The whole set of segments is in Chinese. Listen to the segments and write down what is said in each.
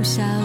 留下。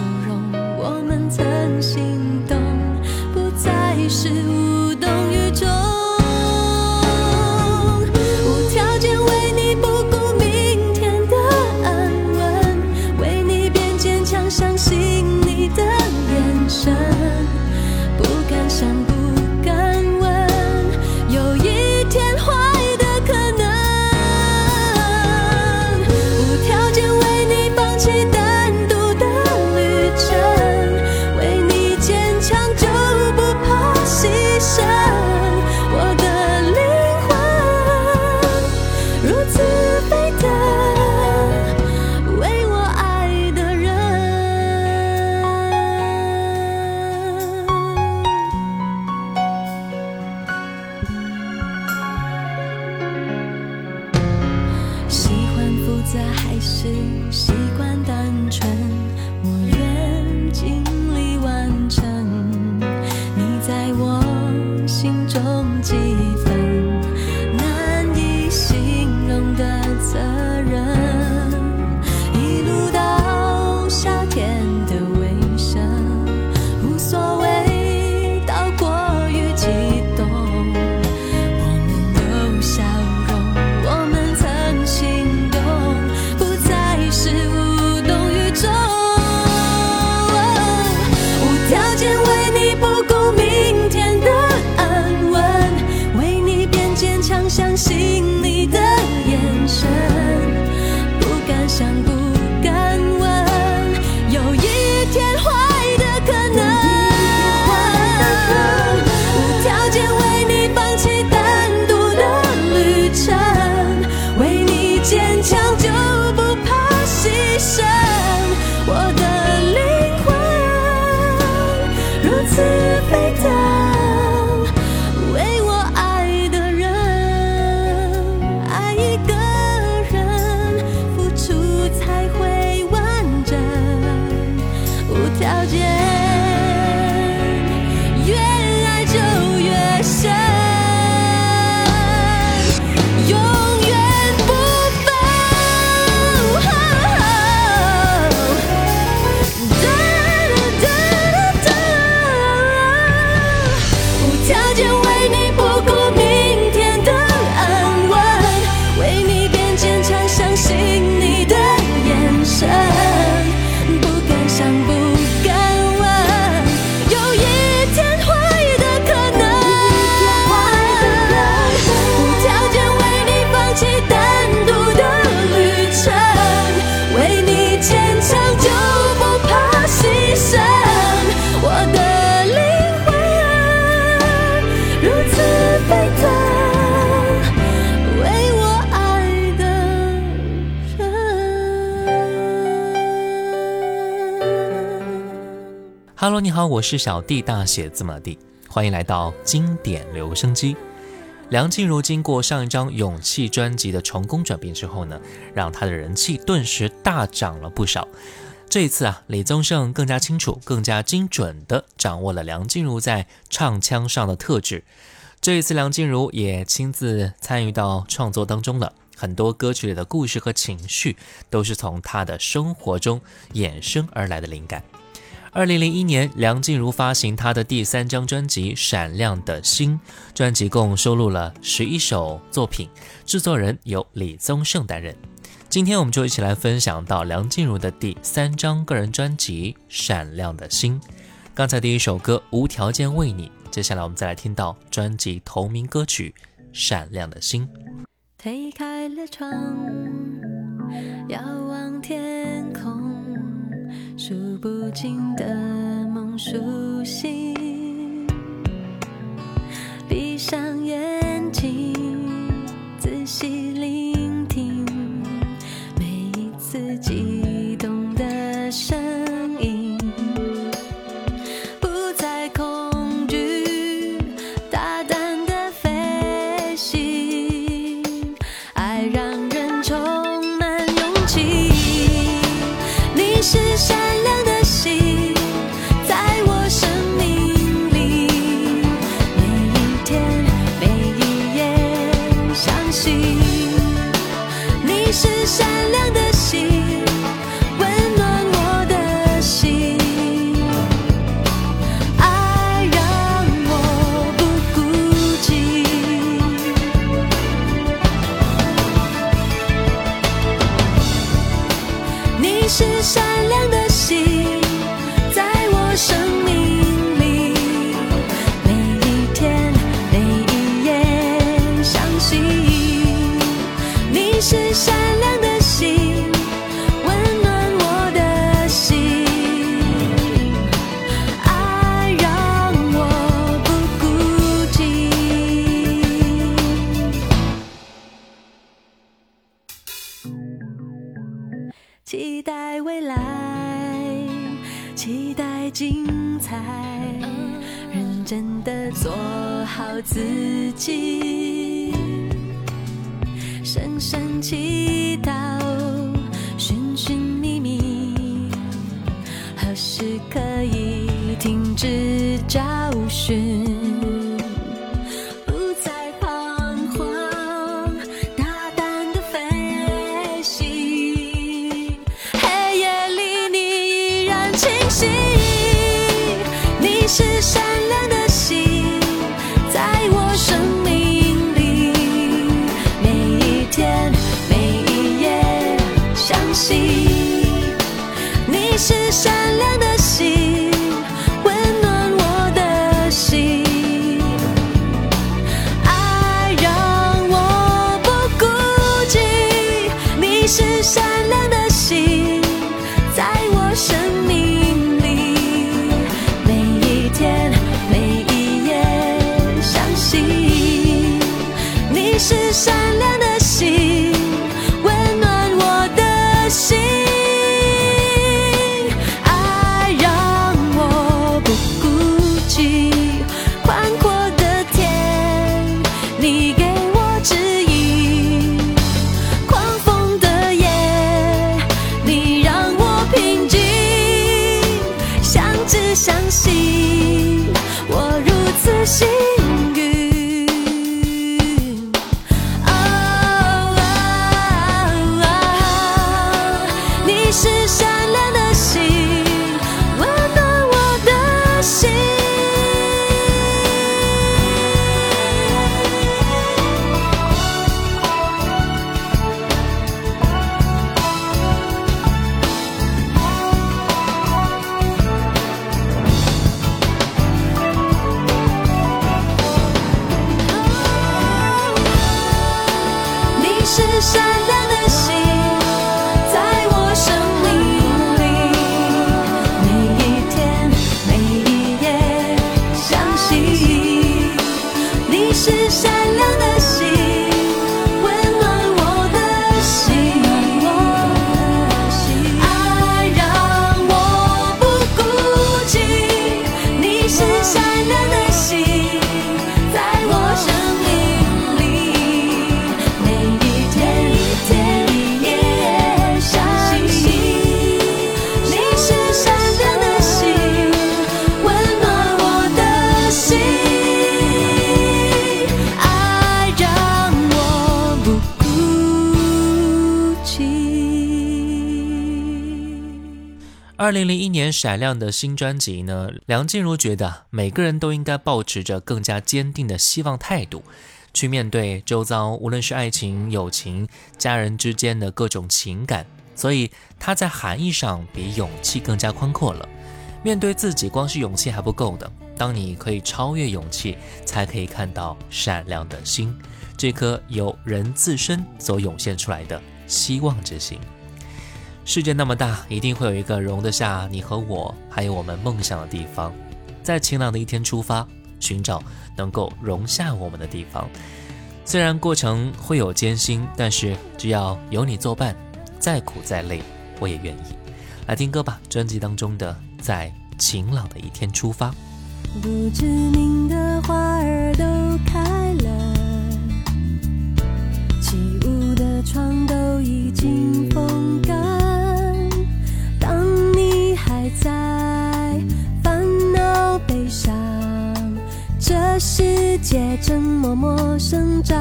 了解 Hello，你好，我是小弟，大写字母 D，欢迎来到经典留声机。梁静茹经过上一张《勇气》专辑的成功转变之后呢，让她的人气顿时大涨了不少。这一次啊，李宗盛更加清楚、更加精准地掌握了梁静茹在唱腔上的特质。这一次，梁静茹也亲自参与到创作当中了，很多歌曲里的故事和情绪都是从她的生活中衍生而来的灵感。二零零一年，梁静茹发行她的第三张专辑《闪亮的心》，专辑共收录了十一首作品，制作人由李宗盛担任。今天我们就一起来分享到梁静茹的第三张个人专辑《闪亮的心》。刚才第一首歌《无条件为你》，接下来我们再来听到专辑同名歌曲《闪亮的心》。推开了窗，遥望天空。数不尽的梦苏醒，闭上眼睛，仔细聆听每一次激动的声期待未来，期待精彩，认真的做好自己，深深祈祷，寻寻觅觅，何时可以停止找二零零一年闪亮的新专辑呢，梁静茹觉得每个人都应该保持着更加坚定的希望态度，去面对周遭，无论是爱情、友情、家人之间的各种情感。所以，它在含义上比勇气更加宽阔了。面对自己，光是勇气还不够的。当你可以超越勇气，才可以看到闪亮的心，这颗由人自身所涌现出来的希望之心。世界那么大，一定会有一个容得下你和我，还有我们梦想的地方。在晴朗的一天出发，寻找能够容下我们的地方。虽然过程会有艰辛，但是只要有你作伴，再苦再累，我也愿意。来听歌吧，专辑当中的《在晴朗的一天出发》。不知名的花儿都开了，起雾的窗都已经风干。世界正默默生长。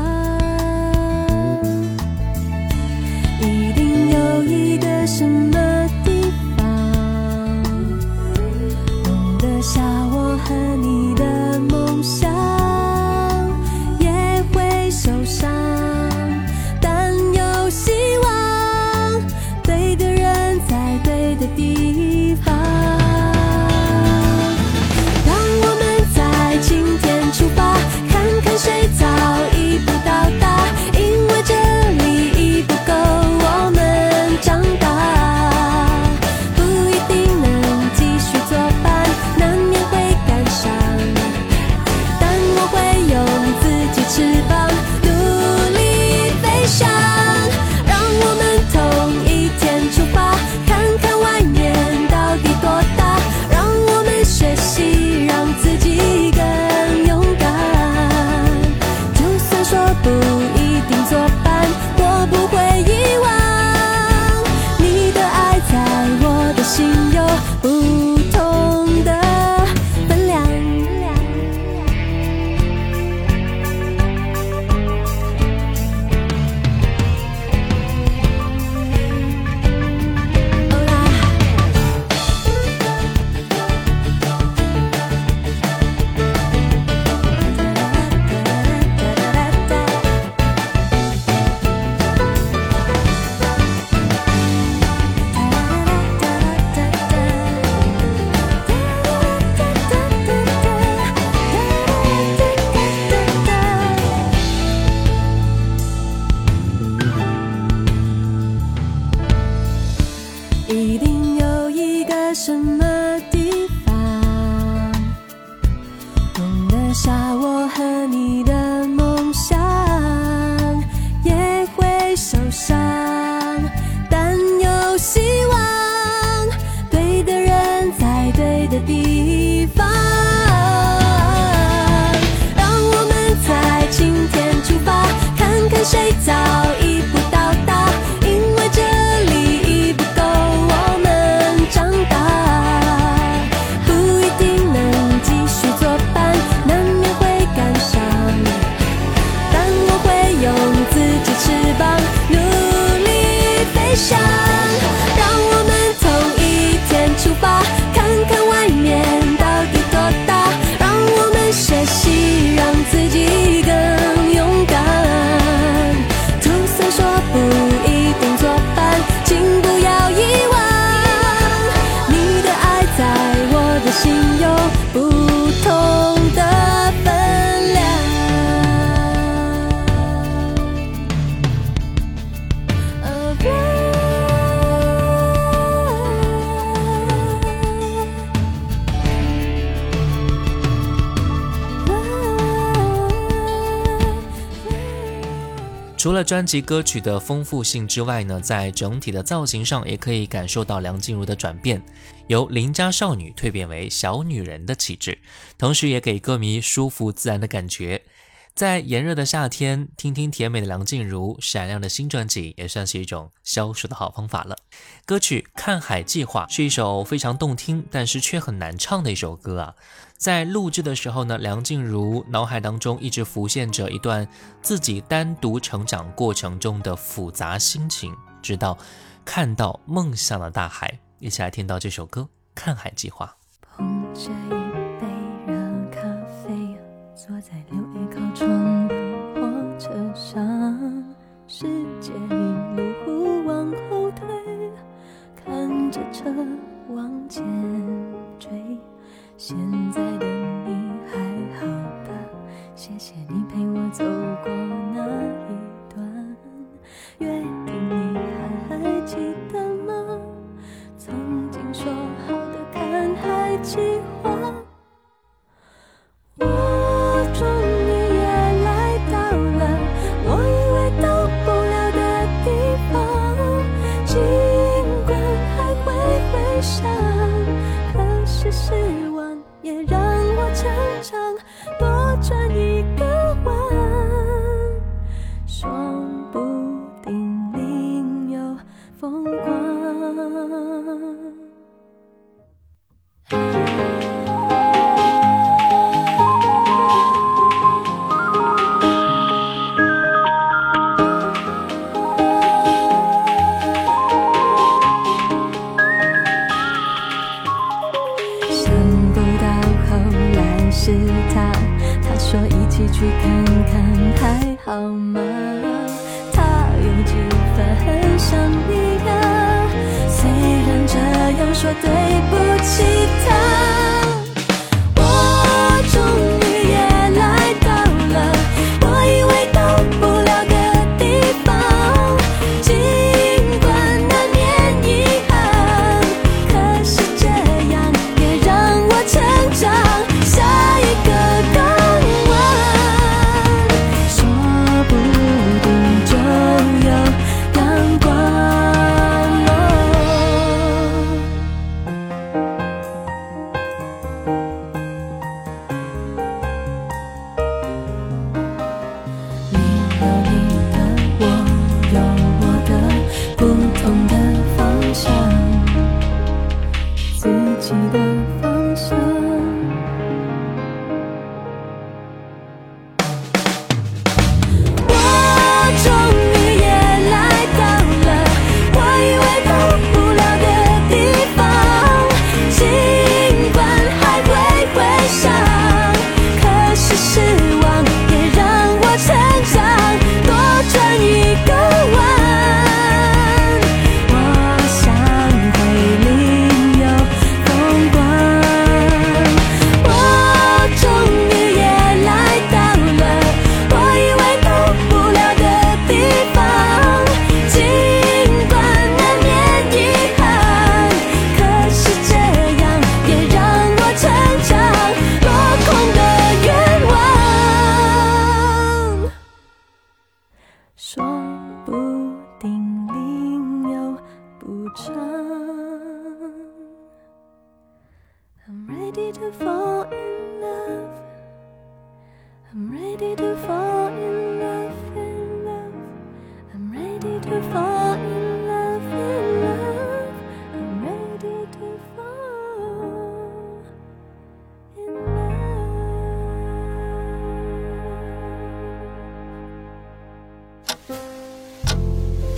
一定有一个什么心专辑歌曲的丰富性之外呢，在整体的造型上也可以感受到梁静茹的转变，由邻家少女蜕变为小女人的气质，同时也给歌迷舒服自然的感觉。在炎热的夏天，听听甜美的梁静茹闪亮的新专辑，也算是一种消暑的好方法了。歌曲《看海计划》是一首非常动听，但是却很难唱的一首歌啊。在录制的时候呢梁静茹脑海当中一直浮现着一段自己单独成长过程中的复杂心情直到看到梦想的大海。一起来听到这首歌看海计划。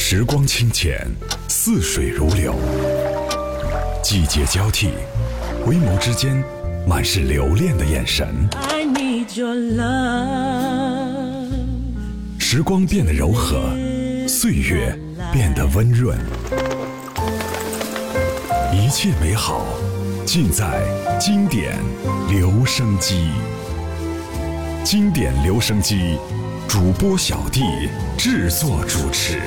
时光清浅似水如流。季节交替回眸之间满是留恋的眼神。I need your love. 时光变得柔和岁月变得温润。一切美好尽在经典留声机。经典留声机主播小弟制作主持。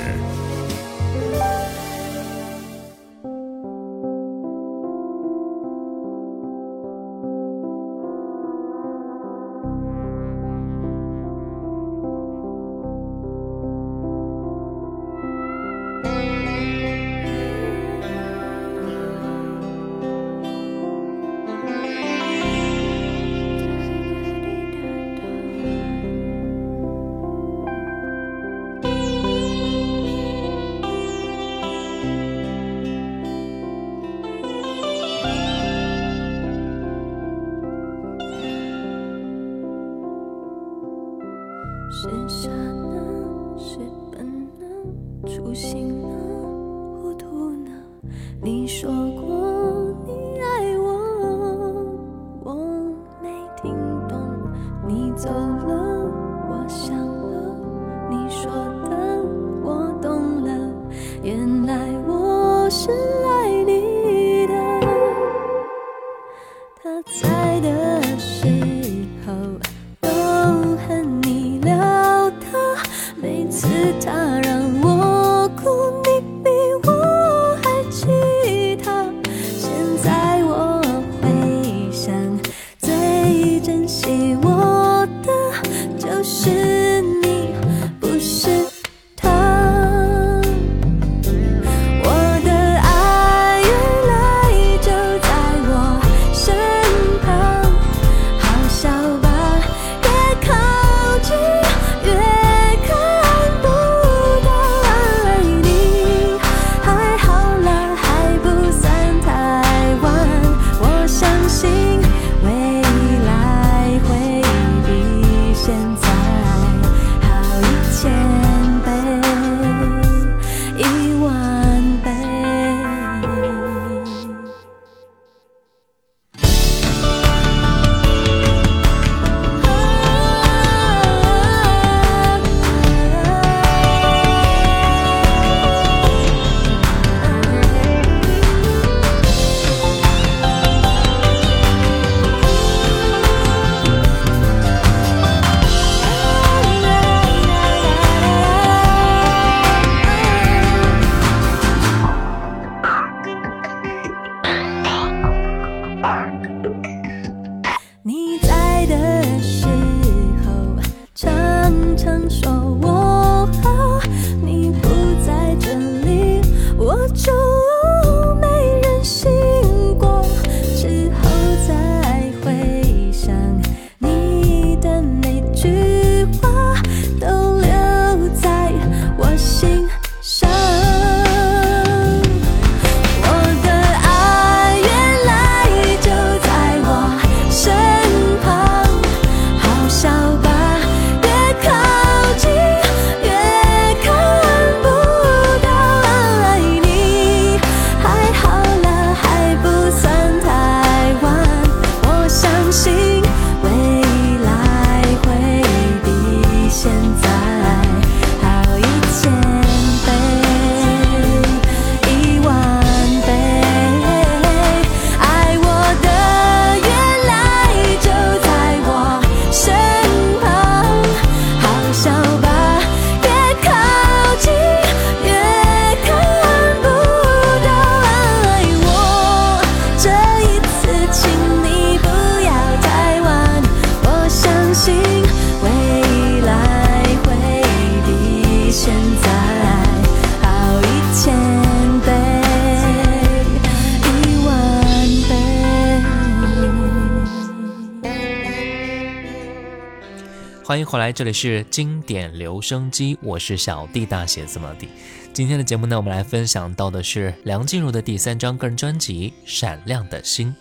欢迎回来，这里是经典留声机，我是小弟大写字母 D。今天的节目呢，我们来分享到的是梁静茹的第三张个人专辑《闪亮的心》。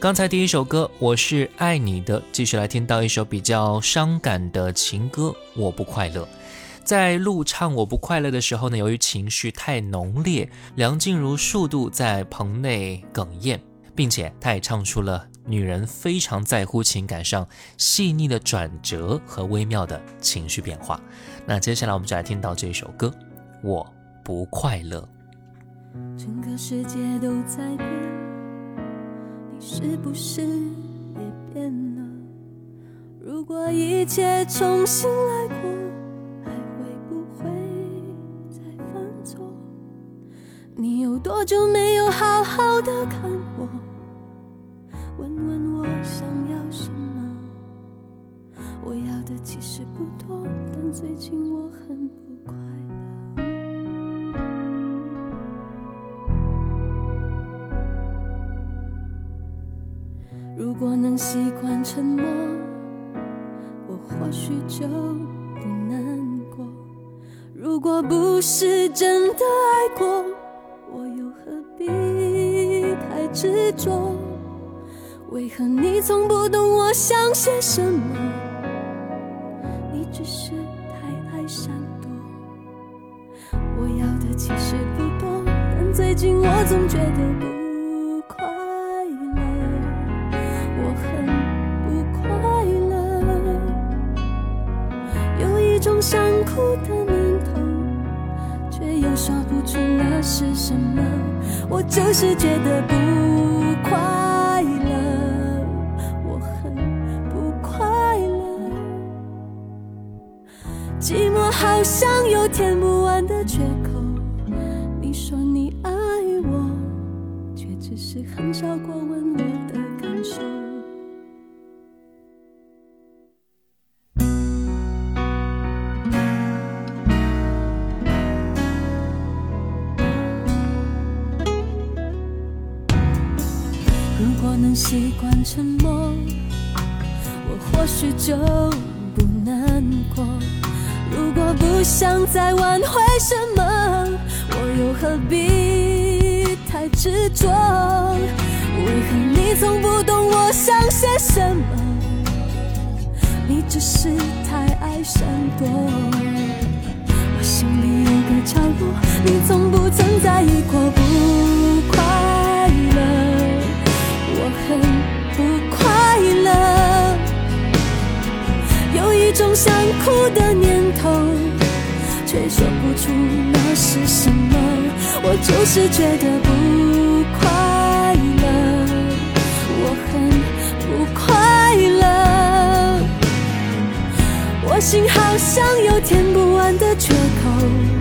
刚才第一首歌《我是爱你的》，继续来听到一首比较伤感的情歌《我不快乐》。在录唱《我不快乐》的时候呢，由于情绪太浓烈，梁静茹数度在棚内哽咽，并且她也唱出了女人非常在乎情感上细腻的转折和微妙的情绪变化。那接下来我们就来听到这首歌《我不快乐》。整个世界都在变，你是不是也变了？如果一切重新来过，还会不会再犯错？你有多久没有好好的看我总觉得不快乐，我很不快乐，有一种想哭的念头，却又说不出那是什么。我就是觉得不快乐，我很不快乐，寂寞好像有填不是很少过问我的感受。如果能习惯沉默，我或许就不难过。如果不想再挽回什么，我又何必太执着？为何你从不懂我想些什么？你只是太爱闪躲。我心里有个角落，你从不曾在意过不快乐。我很不快乐，有一种想哭的念头，却说不出那是什么。我就是觉得不快乐，我很不快乐，我心好像有填不完的缺口。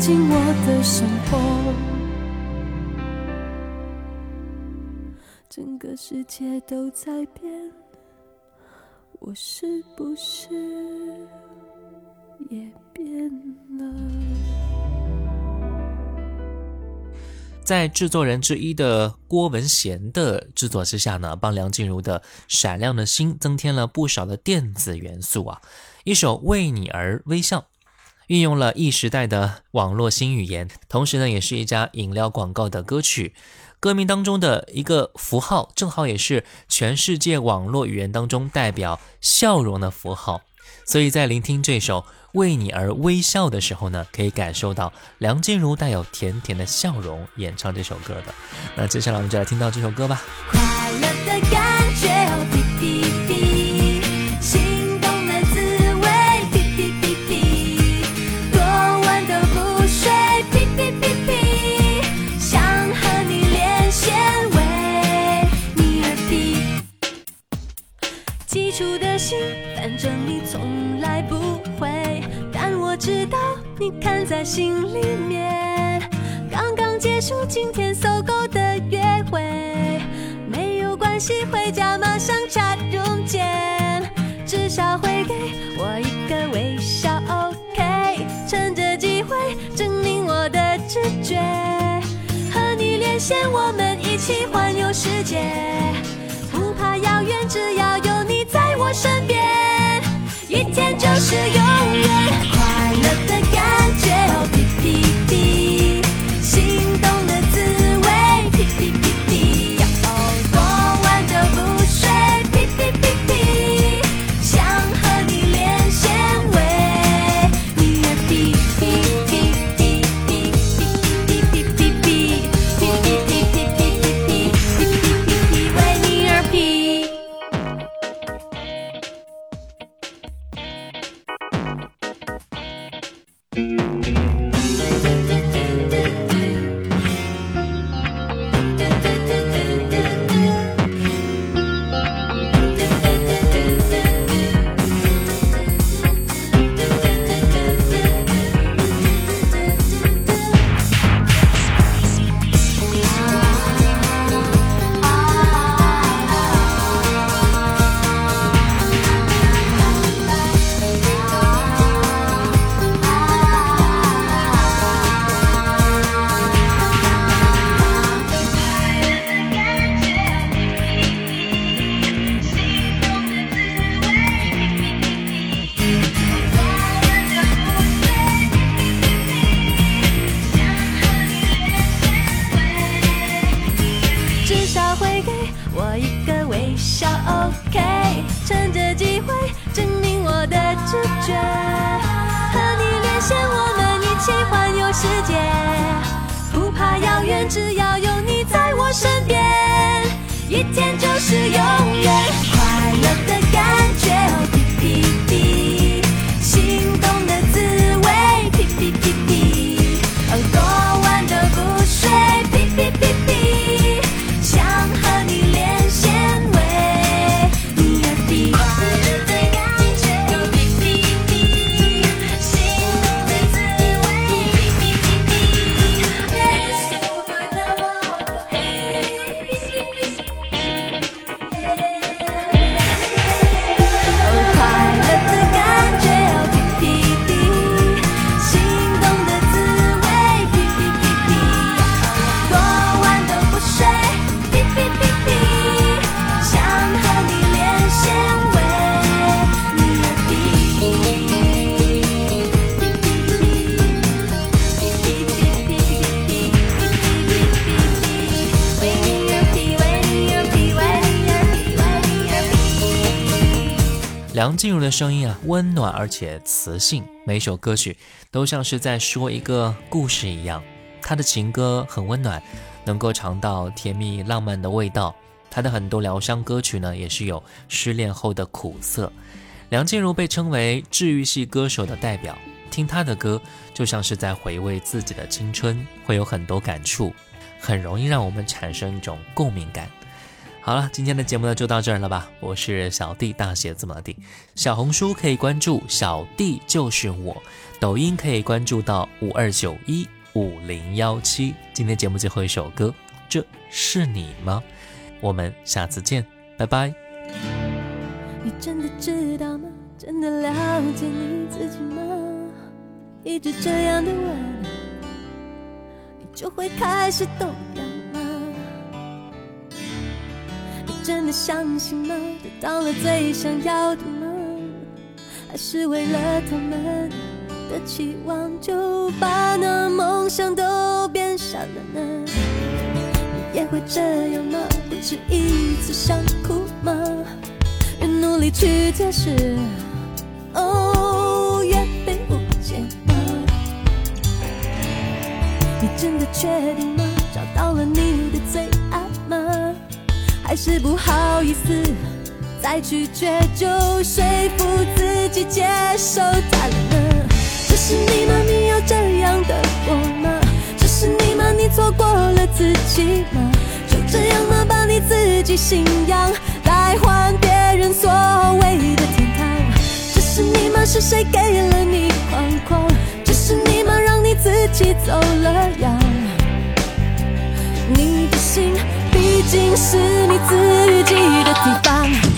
进我的生活。整个世界都在变，我是不是也变了？在制作人之一的郭文贤的制作之下呢，帮梁静茹的《闪亮的心》增添了不少的电子元素啊。一首《为你而微笑》，运用了 E 时代的网络新语言，同时呢，也是一家饮料广告的歌曲。歌名当中的一个符号，正好也是全世界网络语言当中代表笑容的符号。所以在聆听这首《为你而微笑》的时候呢，可以感受到梁静茹带有甜甜的笑容演唱这首歌的。那接下来我们就来听到这首歌吧。快乐的感觉，你看在心里面。刚刚结束今天搜狗的约会，没有关系，回家马上插用键，至少会给我一个微笑，OK。趁着机会证明我的直觉，和你连线，我们一起环游世界，不怕遥远，只要有你在我身边，一天就是永远。戦い只要有你在我身边，一天就是永远，快乐的感觉，哦噼噼噼，心动梁静茹的声音啊，温暖而且磁性，每首歌曲都像是在说一个故事一样。她的情歌很温暖，能够尝到甜蜜浪漫的味道。她的很多疗伤歌曲呢，也是有失恋后的苦涩。梁静茹被称为治愈系歌手的代表，听她的歌就像是在回味自己的青春，会有很多感触，很容易让我们产生一种共鸣感。好了，今天的节目呢就到这儿了吧？我是小弟，大写字母的弟。小红书可以关注小弟就是我，抖音可以关注到五二九一五零幺七。今天节目最后一首歌，这是你吗？我们下次见，拜拜。你真的知道吗？真的了解你自己吗？一直这样的问，你就会开始动摇真的相信吗？得到了最想要的吗？还是为了他们的期望，就把那梦想都变傻了呢？你也会这样吗？不止一次想哭吗？越努力去解释，哦，越被误解吗？你真的确定吗？还是不好意思再拒绝，就说服自己接受他了呢？这是你吗？你要这样的我吗？这是你吗？你错过了自己吗？就这样吗？把你自己信仰来换别人所谓的天堂。这是你吗？是谁给了你框框？这是你吗？让你自己走了样。你的心毕竟是你自己的地方。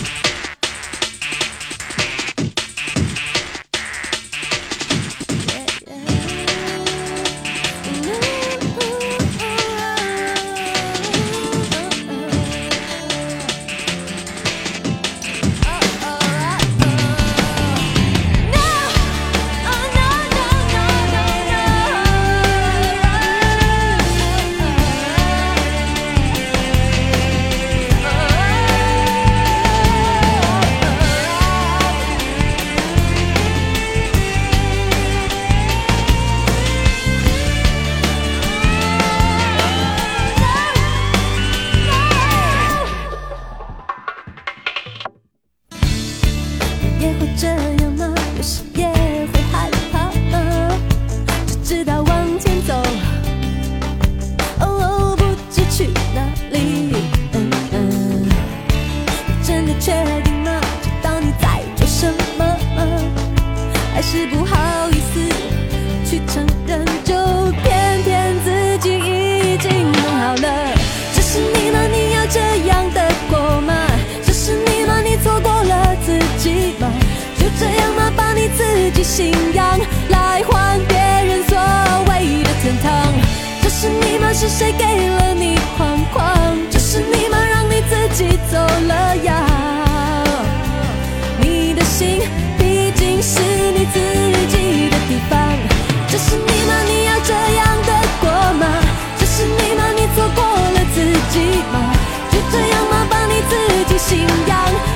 信仰